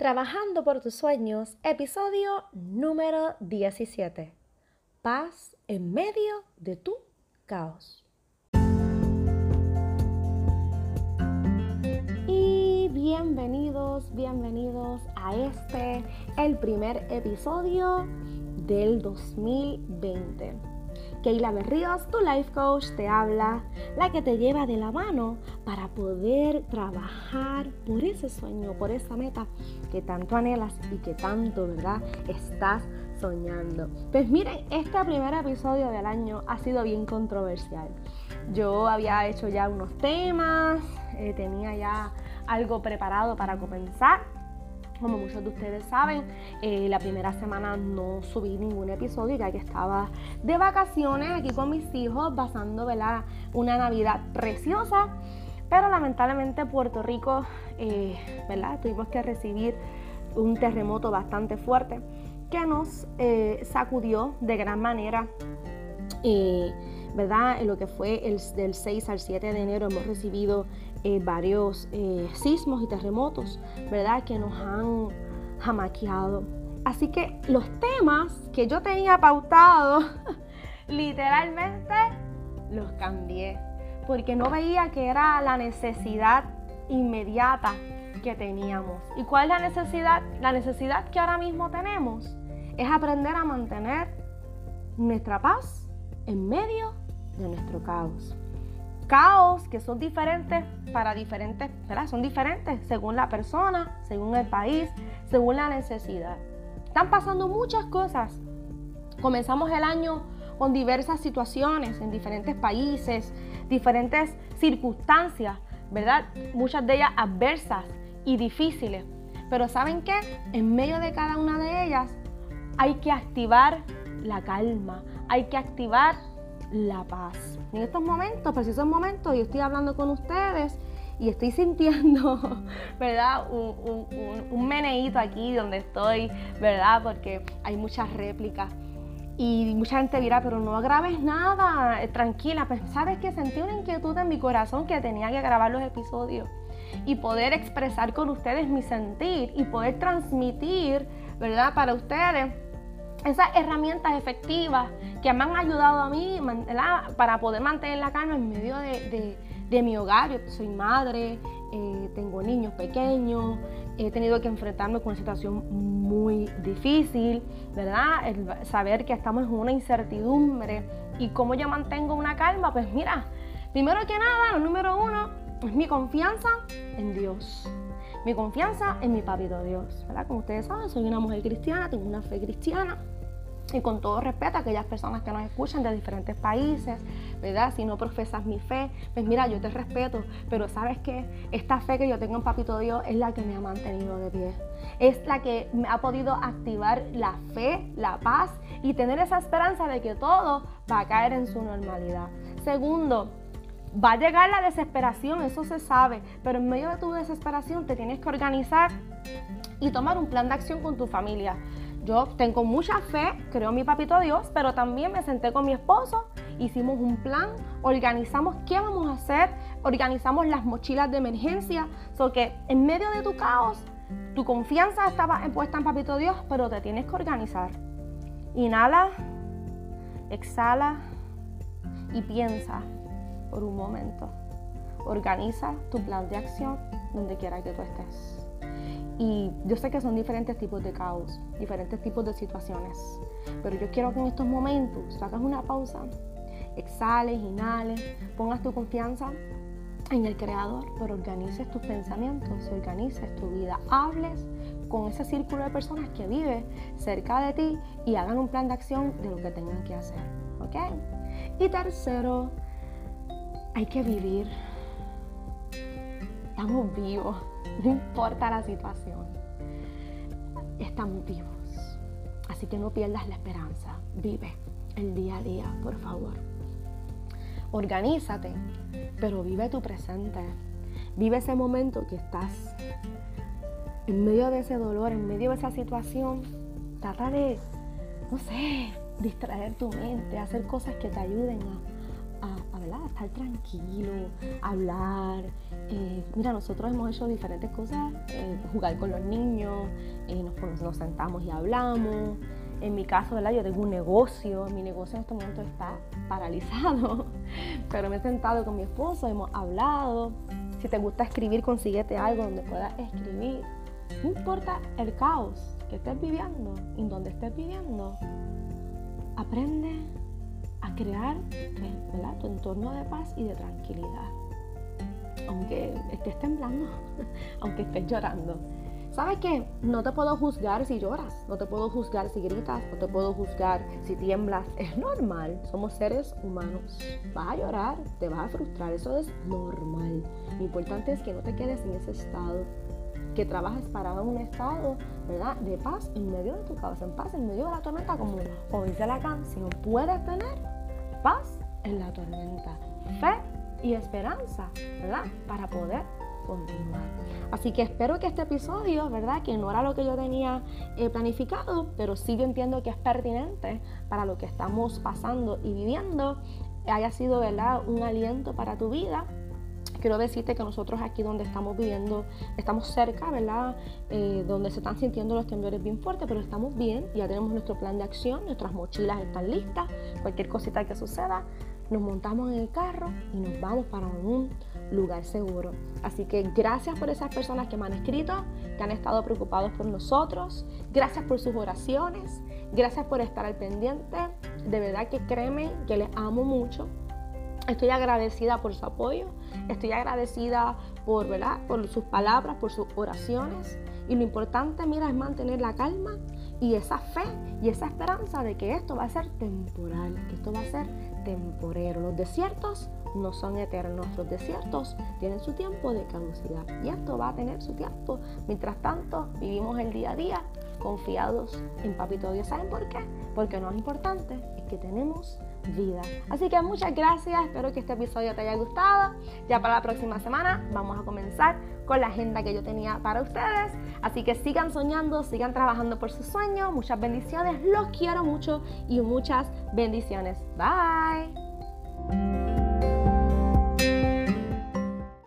Trabajando por tus sueños, episodio número 17. Paz en medio de tu caos. Y bienvenidos, bienvenidos a este, el primer episodio del 2020. Keila Berríos, tu life coach, te habla, la que te lleva de la mano para poder trabajar por ese sueño, por esa meta que tanto anhelas y que tanto, ¿verdad?, estás soñando. Pues miren, este primer episodio del año ha sido bien controversial. Yo había hecho ya unos temas, eh, tenía ya algo preparado para comenzar como muchos de ustedes saben, eh, la primera semana no subí ningún episodio ya que estaba de vacaciones aquí con mis hijos, pasando una Navidad preciosa. Pero lamentablemente Puerto Rico, eh, ¿verdad? tuvimos que recibir un terremoto bastante fuerte que nos eh, sacudió de gran manera. ¿Verdad? En lo que fue el, del 6 al 7 de enero hemos recibido eh, varios eh, sismos y terremotos, ¿verdad? Que nos han jamaqueado. Así que los temas que yo tenía pautado, literalmente los cambié, porque no veía que era la necesidad inmediata que teníamos. ¿Y cuál es la necesidad? La necesidad que ahora mismo tenemos es aprender a mantener nuestra paz en medio de nuestro caos caos que son diferentes para diferentes, ¿verdad? Son diferentes según la persona, según el país, según la necesidad. Están pasando muchas cosas. Comenzamos el año con diversas situaciones en diferentes países, diferentes circunstancias, ¿verdad? Muchas de ellas adversas y difíciles. Pero ¿saben qué? En medio de cada una de ellas hay que activar la calma, hay que activar la paz. En estos momentos, precisos momentos, yo estoy hablando con ustedes y estoy sintiendo, ¿verdad? Un, un, meneíto aquí donde estoy, ¿verdad? Porque hay muchas réplicas. Y mucha gente dirá, pero no grabes nada, eh, tranquila. Pues sabes que sentí una inquietud en mi corazón que tenía que grabar los episodios y poder expresar con ustedes mi sentir y poder transmitir, ¿verdad? Para ustedes esas herramientas efectivas que me han ayudado a mí para poder mantener la calma en medio de, mi hogar. Yo soy madre, eh, tengo niños pequeños, he tenido que enfrentarme con una situación muy difícil, ¿verdad? Saber que estamos en una incertidumbre y cómo yo mantengo una calma, pues mira, primero que nada, lo número uno es mi confianza en Dios mi confianza en mi papito Dios, ¿verdad? Como ustedes saben, soy una mujer cristiana, tengo una fe cristiana. Y con todo respeto a aquellas personas que nos escuchan de diferentes países, ¿verdad? Si no profesas mi fe, pues mira, yo te respeto, pero sabes que esta fe que yo tengo en Papito Dios es la que me ha mantenido de pie. Es la que me ha podido activar la fe, la paz y tener esa esperanza de que todo va a caer en su normalidad. Segundo, Va a llegar la desesperación, eso se sabe, pero en medio de tu desesperación te tienes que organizar y tomar un plan de acción con tu familia. Yo tengo mucha fe, creo en mi papito Dios, pero también me senté con mi esposo, hicimos un plan, organizamos qué vamos a hacer, organizamos las mochilas de emergencia, so que en medio de tu caos, tu confianza estaba puesta en papito Dios, pero te tienes que organizar. Inhala, exhala y piensa por un momento. Organiza tu plan de acción donde quiera que tú estés. Y yo sé que son diferentes tipos de caos, diferentes tipos de situaciones, pero yo quiero que en estos momentos hagas una pausa, exhales, inhales, pongas tu confianza en el Creador, pero organices tus pensamientos, organices tu vida, hables con ese círculo de personas que vive cerca de ti y hagan un plan de acción de lo que tengan que hacer. ¿Ok? Y tercero, hay que vivir. Estamos vivos, no importa la situación. Estamos vivos. Así que no pierdas la esperanza. Vive el día a día, por favor. Organízate, pero vive tu presente. Vive ese momento que estás en medio de ese dolor, en medio de esa situación. Trata de, no sé, distraer tu mente, hacer cosas que te ayuden a. Tranquilo, hablar. Eh, mira, nosotros hemos hecho diferentes cosas, eh, jugar con los niños, eh, nos, sentamos y hablamos. En mi caso, ¿verdad? Yo tengo un negocio, mi negocio en este momento está paralizado, pero me he sentado con mi esposo, hemos hablado. Si te gusta escribir, consíguete algo donde puedas escribir. No importa el caos que estés viviendo y donde estés viviendo, aprende crear tu entorno de paz y de tranquilidad. Aunque estés temblando, aunque estés llorando. ¿Sabes qué? No te puedo juzgar si lloras, no te puedo juzgar si gritas, no te puedo juzgar si tiemblas. Es normal, somos seres humanos. Vas a llorar, te vas a frustrar, eso es normal. Lo importante es que no te quedes en ese estado, que trabajes para un estado de paz en medio de tu caos, en paz en medio de la tormenta, como hoy dice la canción. Puedes tener paz en la tormenta, fe y esperanza, ¿verdad? Para poder continuar. Así que espero que este episodio, ¿verdad? Que no era lo que yo tenía eh, planificado, pero sí yo entiendo que es pertinente para lo que estamos pasando y viviendo, haya sido, ¿verdad? Un aliento para tu vida quiero decirte que nosotros aquí donde estamos viviendo, estamos cerca, ¿verdad? Eh, donde se están sintiendo los temblores bien fuertes, pero estamos bien, ya tenemos nuestro plan de acción, nuestras mochilas están listas, cualquier cosita que suceda, nos montamos en el carro y nos vamos para un lugar seguro. Así que gracias por esas personas que me han escrito, que han estado preocupados por nosotros, gracias por sus oraciones, gracias por estar al pendiente, de verdad que créeme que les amo mucho. Estoy agradecida por su apoyo, estoy agradecida por, ¿verdad? por sus palabras, por sus oraciones. Y lo importante, mira, es mantener la calma y esa fe y esa esperanza de que esto va a ser temporal, que esto va a ser temporero. Los desiertos no son eternos, los desiertos tienen su tiempo de caducidad y esto va a tener su tiempo. Mientras tanto, vivimos el día a día confiados en Papito Dios. ¿Saben por qué? Porque lo más importante es que tenemos vida. Así que muchas gracias, espero que este episodio te haya gustado. Ya para la próxima semana vamos a comenzar con la agenda que yo tenía para ustedes. Así que sigan soñando, sigan trabajando por sus sueños. Muchas bendiciones, los quiero mucho y muchas bendiciones. Bye.